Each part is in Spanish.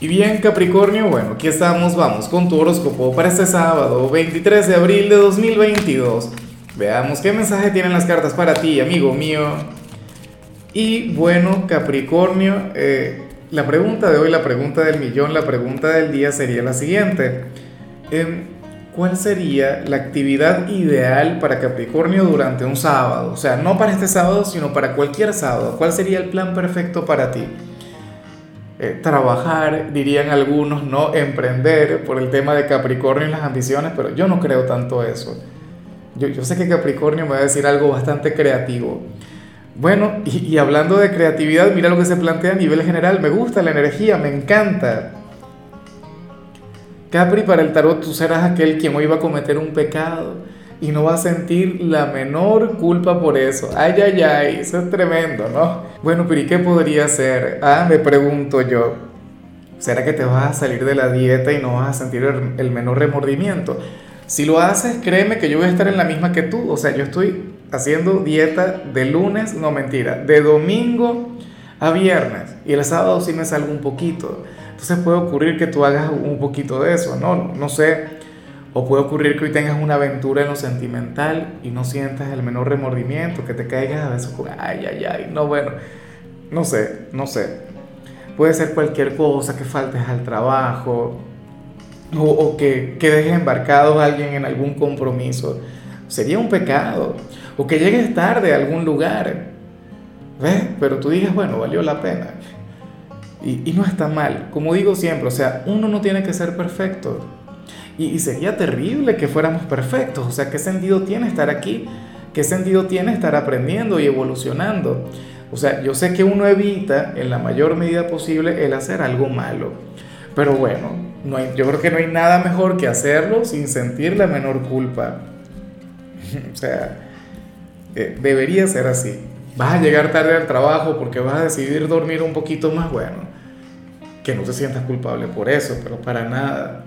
Y bien Capricornio, bueno, aquí estamos, vamos con tu horóscopo para este sábado 23 de abril de 2022. Veamos qué mensaje tienen las cartas para ti, amigo mío. Y bueno, Capricornio, eh, la pregunta de hoy, la pregunta del millón, la pregunta del día sería la siguiente. Em, ¿Cuál sería la actividad ideal para Capricornio durante un sábado? O sea, no para este sábado, sino para cualquier sábado. ¿Cuál sería el plan perfecto para ti? Eh, trabajar, dirían algunos, no emprender por el tema de Capricornio y las ambiciones, pero yo no creo tanto eso. Yo, sé que Capricornio me va a decir algo bastante creativo. Bueno, y, y hablando de creatividad, mira lo que se plantea a nivel general, me gusta la energía, me encanta. Capri, para el tarot tú serás aquel quien hoy va a cometer un pecado y no va a sentir la menor culpa por eso. Ay, ay, ay, eso es tremendo, ¿no? Bueno, pero ¿y qué podría hacer? Ah, me pregunto yo. ¿Será que te vas a salir de la dieta y no vas a sentir el, menor remordimiento? Si lo haces, créeme que yo voy a estar en la misma que tú. O sea, yo estoy haciendo dieta de lunes, no mentira, de domingo a viernes. Y el sábado sí me salgo un poquito. Entonces puede ocurrir que tú hagas un poquito de eso, ¿no? No sé o puede ocurrir que hoy tengas una aventura en lo sentimental y no sientas el menor remordimiento, que te caigas a veces con, ay, ay, ay, no, bueno, no sé, no sé. Puede ser cualquier cosa, que faltes al trabajo o, que, que dejes embarcado a alguien en algún compromiso. Sería un pecado. O que llegues tarde a algún lugar. ¿Ves? Pero tú digas, bueno, valió la pena. Y, y no está mal. Como digo siempre, o sea, uno no tiene que ser perfecto y, sería terrible que fuéramos perfectos. O sea, ¿qué sentido tiene estar aquí? ¿Qué sentido tiene estar aprendiendo y evolucionando? O sea, yo sé que uno evita en la mayor medida posible el hacer algo malo. Pero bueno, no hay, yo creo que no hay nada mejor que hacerlo sin sentir la menor culpa. o sea, eh, debería ser así. Vas a llegar tarde al trabajo porque vas a decidir dormir un poquito más bueno. Que no te sientas culpable por eso, pero para nada.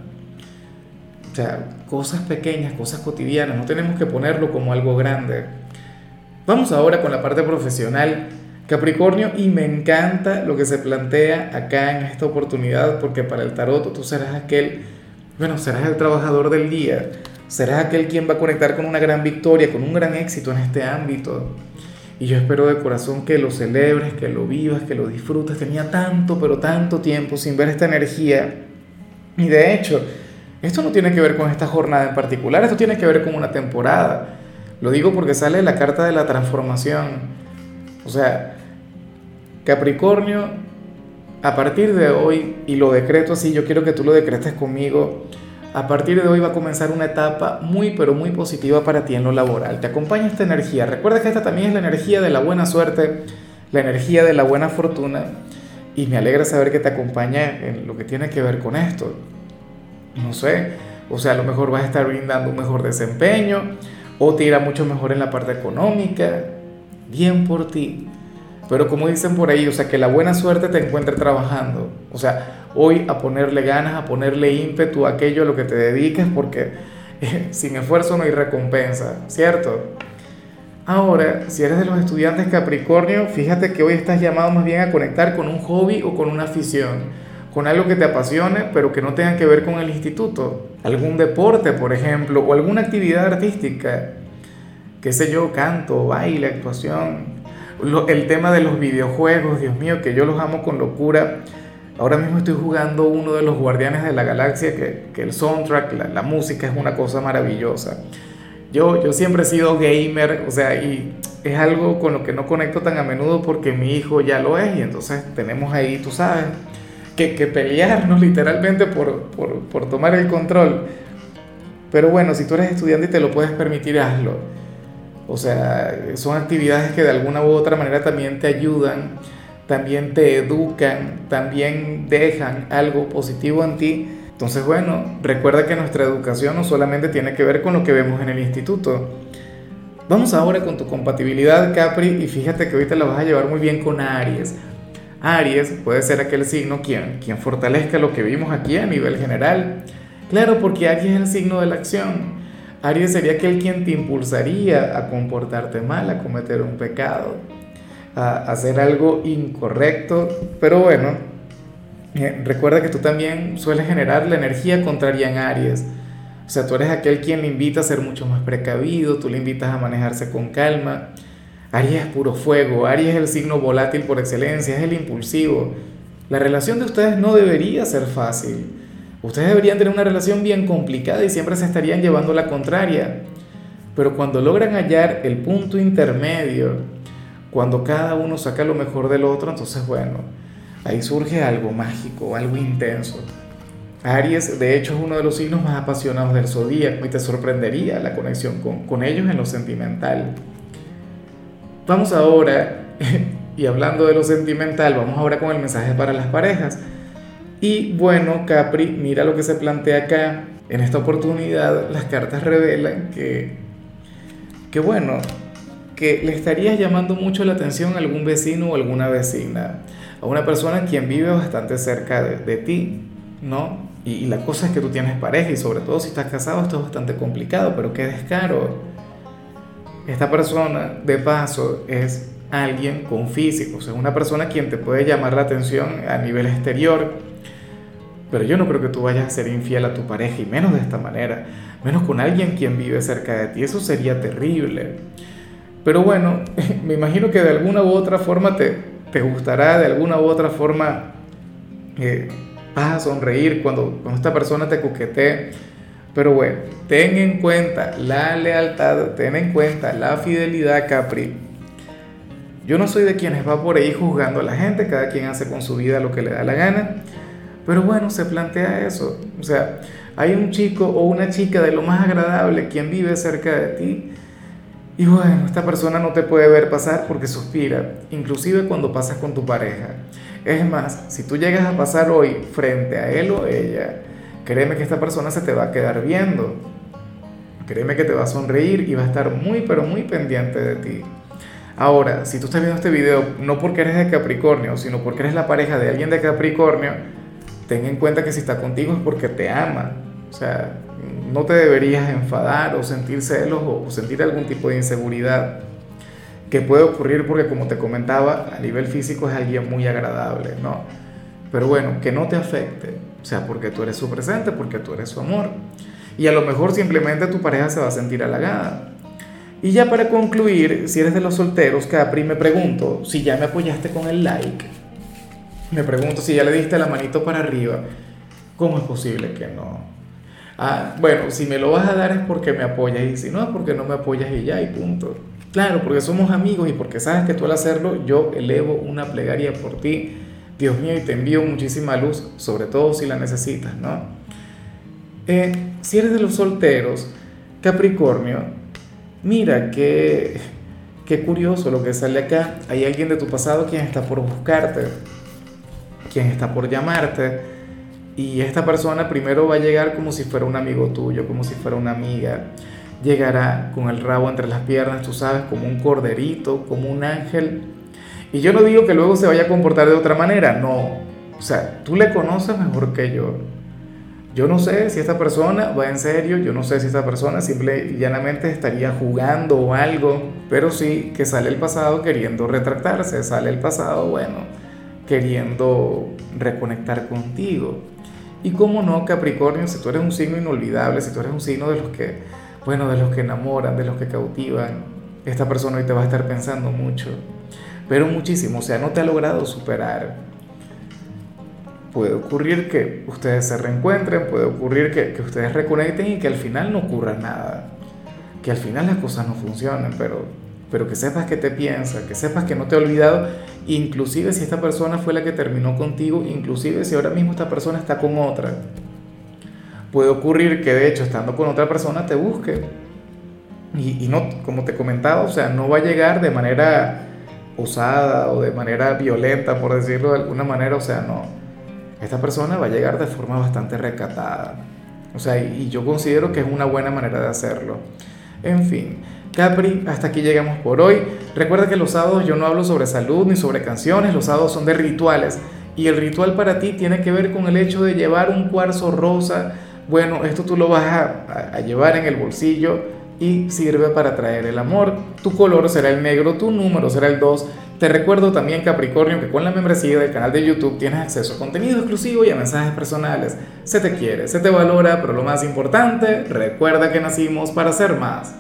O sea, cosas pequeñas, cosas cotidianas, no tenemos que ponerlo como algo grande. Vamos ahora con la parte profesional. Capricornio, y me encanta lo que se plantea acá en esta oportunidad, porque para el tarot tú serás aquel, bueno, serás el trabajador del día, serás aquel quien va a conectar con una gran victoria, con un gran éxito en este ámbito. Y yo espero de corazón que lo celebres, que lo vivas, que lo disfrutes. Tenía tanto, pero tanto tiempo sin ver esta energía. Y de hecho, esto no tiene que ver con esta jornada en particular, esto tiene que ver con una temporada. Lo digo porque sale la carta de la transformación. O sea, Capricornio, a partir de hoy, y lo decreto así, yo quiero que tú lo decretes conmigo, a partir de hoy va a comenzar una etapa muy, pero muy positiva para ti en lo laboral. Te acompaña esta energía. Recuerda que esta también es la energía de la buena suerte, la energía de la buena fortuna, y me alegra saber que te acompaña en lo que tiene que ver con esto no sé, o sea, a lo mejor vas a estar brindando un mejor desempeño o te irá mucho mejor en la parte económica, bien por ti. Pero como dicen por ahí, o sea, que la buena suerte te encuentre trabajando. O sea, hoy a ponerle ganas, a ponerle ímpetu a aquello a lo que te dediques, porque eh, sin esfuerzo no hay recompensa, ¿cierto? Ahora, si eres de los estudiantes Capricornio, fíjate que hoy estás llamado más bien a conectar con un hobby o con una afición con algo que te apasione, pero que no tenga que ver con el instituto. Algún deporte, por ejemplo, o alguna actividad artística, qué sé yo, canto, baile, actuación. el tema de los videojuegos, Dios mío, que yo los amo con locura. Ahora mismo estoy jugando uno de los Guardianes de la Galaxia, que, que el soundtrack, la, la, música es una cosa maravillosa. Yo, yo siempre he sido gamer, o sea, y es algo con lo que no conecto tan a menudo porque mi hijo ya lo es, y entonces tenemos ahí, tú sabes, que, que pelearnos literalmente por, por, por tomar el control. Pero bueno, si tú eres estudiante y te lo puedes permitir, hazlo. O sea, son actividades que de alguna u otra manera también te ayudan, también te educan, también dejan algo positivo en ti. Entonces, bueno, recuerda que nuestra educación no solamente tiene que ver con lo que vemos en el instituto. Vamos ahora con tu compatibilidad, Capri, y fíjate que ahorita la vas a llevar muy bien con Aries. Aries puede ser aquel signo quien, quien fortalezca lo que vimos aquí a nivel general. Claro, porque Aries es el signo de la acción. Aries sería aquel quien te impulsaría a comportarte mal, a cometer un pecado, a hacer algo incorrecto. Pero bueno, eh, recuerda que tú también sueles generar la energía contraria en Aries. O sea, tú eres aquel quien le invita a ser mucho más precavido, tú le invitas a manejarse con calma. Aries es puro fuego, Aries es el signo volátil por excelencia, es el impulsivo. La relación de ustedes no debería ser fácil. Ustedes deberían tener una relación bien complicada y siempre se estarían llevando la contraria. Pero cuando logran hallar el punto intermedio, cuando cada uno saca lo mejor del otro, entonces bueno, ahí surge algo mágico, algo intenso. Aries, de hecho, es uno de los signos más apasionados del zodíaco y te sorprendería la conexión con, con ellos en lo sentimental. Vamos ahora, y hablando de lo sentimental, vamos ahora con el mensaje para las parejas. Y bueno, Capri, mira lo que se plantea acá. En esta oportunidad las cartas revelan que, que bueno, que le estarías llamando mucho la atención a algún vecino o alguna vecina, a una persona quien vive bastante cerca de, ti, ¿no? Y, y, la cosa es que tú tienes pareja y sobre todo si estás casado esto es bastante complicado, pero qué descaro. Esta persona, de paso, es alguien con físico, o sea, una persona quien te puede llamar la atención a nivel exterior, pero yo no creo que tú vayas a ser infiel a tu pareja y menos de esta manera, menos con alguien quien vive cerca de ti, eso sería terrible. Pero bueno, me imagino que de alguna u otra forma te, te gustará, de alguna u otra forma eh, vas a sonreír cuando, cuando esta persona te coquetee. Pero bueno, ten en cuenta la lealtad, ten en cuenta la fidelidad, Capri. Yo no soy de quienes va por ahí juzgando a la gente, cada quien hace con su vida lo que le da la gana. Pero bueno, se plantea eso. O sea, hay un chico o una chica de lo más agradable quien vive cerca de ti y bueno, esta persona no te puede ver pasar porque suspira, inclusive cuando pasas con tu pareja. Es más, si tú llegas a pasar hoy frente a él o ella, créeme que esta persona se te va a quedar viendo. Créeme que te va a sonreír y va a estar muy, pero muy pendiente de ti. Ahora, si tú estás viendo este video no porque eres de Capricornio, sino porque eres la pareja de alguien de Capricornio, ten en cuenta que si está contigo es porque te ama. O sea, no te deberías enfadar o sentir celos o sentir algún tipo de inseguridad que puede ocurrir porque como te comentaba, a nivel físico es alguien muy agradable, ¿no? Pero bueno, que no te afecte, o sea, porque tú eres su presente, porque tú eres su amor. Y a lo mejor simplemente tu pareja se va a sentir halagada. Y ya para concluir, si eres de los solteros, Capri, me pregunto si ya me apoyaste con el like. Me pregunto si ya le diste la manito para arriba. ¿Cómo es posible que no? Ah, bueno, si me lo vas a dar es porque me apoyas y si no es porque no me apoyas y ya y punto. Claro, porque somos amigos y porque sabes que tú al hacerlo yo elevo una plegaria por ti, Dios mío, y te envío muchísima luz, sobre todo si la necesitas, ¿no? Eh, si eres de los solteros, Capricornio, mira qué, qué curioso lo que sale acá. Hay alguien de tu pasado quien está por buscarte, quien está por llamarte y esta persona primero va a llegar como si fuera un amigo tuyo, como si fuera una amiga. Llegará con el rabo entre las piernas, tú sabes, como un corderito, como un ángel. Y yo no digo que luego se vaya a comportar de otra manera, no. O sea, tú le conoces mejor que yo. Yo no sé si esta persona va en serio, yo no sé si esta persona simple y llanamente estaría jugando o algo, pero sí que sale el pasado queriendo retractarse, sale el pasado, bueno, queriendo reconectar contigo. Y cómo no, Capricornio, si tú eres un signo inolvidable, si tú eres un signo de los que, bueno, de los que enamoran, de los que cautivan, esta persona hoy te va a estar pensando mucho, pero muchísimo, o sea, no te ha logrado superar. Puede ocurrir que ustedes se reencuentren, puede ocurrir que, que ustedes reconecten y que al final no ocurra nada, que al final las cosas no funcionen, pero pero que sepas que te piensa, que sepas que no te ha olvidado, inclusive si esta persona fue la que terminó contigo, inclusive si ahora mismo esta persona está con otra. Puede ocurrir que de hecho estando con otra persona te busque. Y, no, como te comentaba, o sea, no va a llegar de manera osada o de manera violenta, por decirlo de alguna manera, o sea, no. Esta persona va a llegar de forma bastante recatada. O sea, y yo considero que es una buena manera de hacerlo. En fin, Capri, hasta aquí llegamos por hoy. Recuerda que los sábados yo no hablo sobre salud ni sobre canciones, los sábados son de rituales. Y el ritual para ti tiene que ver con el hecho de llevar un cuarzo rosa. Bueno, esto tú lo vas a, llevar en el bolsillo y sirve para traer el amor. Tu color será el negro, tu número será el 2 Te recuerdo también, Capricornio, que con la membresía del canal de YouTube tienes acceso a contenido exclusivo y a mensajes personales. Se te quiere, se te valora, pero lo más importante, recuerda que nacimos para ser más.